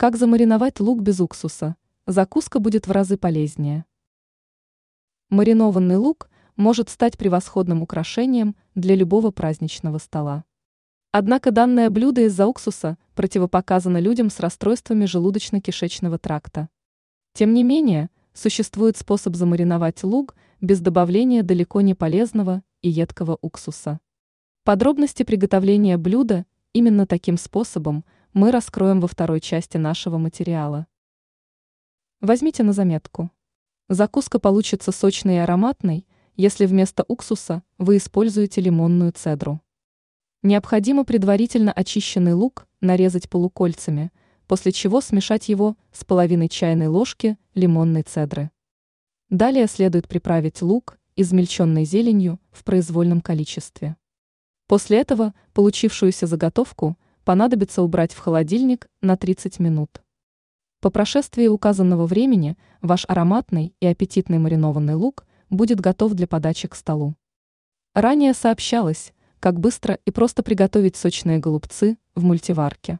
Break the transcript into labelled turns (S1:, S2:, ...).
S1: Как замариновать лук без уксуса? Закуска будет в разы полезнее. Маринованный лук может стать превосходным украшением для любого праздничного стола. Однако данное блюдо из-за уксуса противопоказано людям с расстройствами желудочно-кишечного тракта. Тем не менее, существует способ замариновать лук без добавления далеко не полезного и едкого уксуса. Подробности приготовления блюда именно таким способом мы раскроем во второй части нашего материала. Возьмите на заметку. Закуска получится сочной и ароматной, если вместо уксуса вы используете лимонную цедру. Необходимо предварительно очищенный лук нарезать полукольцами, после чего смешать его с половиной чайной ложки лимонной цедры. Далее следует приправить лук, измельченной зеленью, в произвольном количестве. После этого получившуюся заготовку понадобится убрать в холодильник на 30 минут. По прошествии указанного времени ваш ароматный и аппетитный маринованный лук будет готов для подачи к столу. Ранее сообщалось, как быстро и просто приготовить сочные голубцы в мультиварке.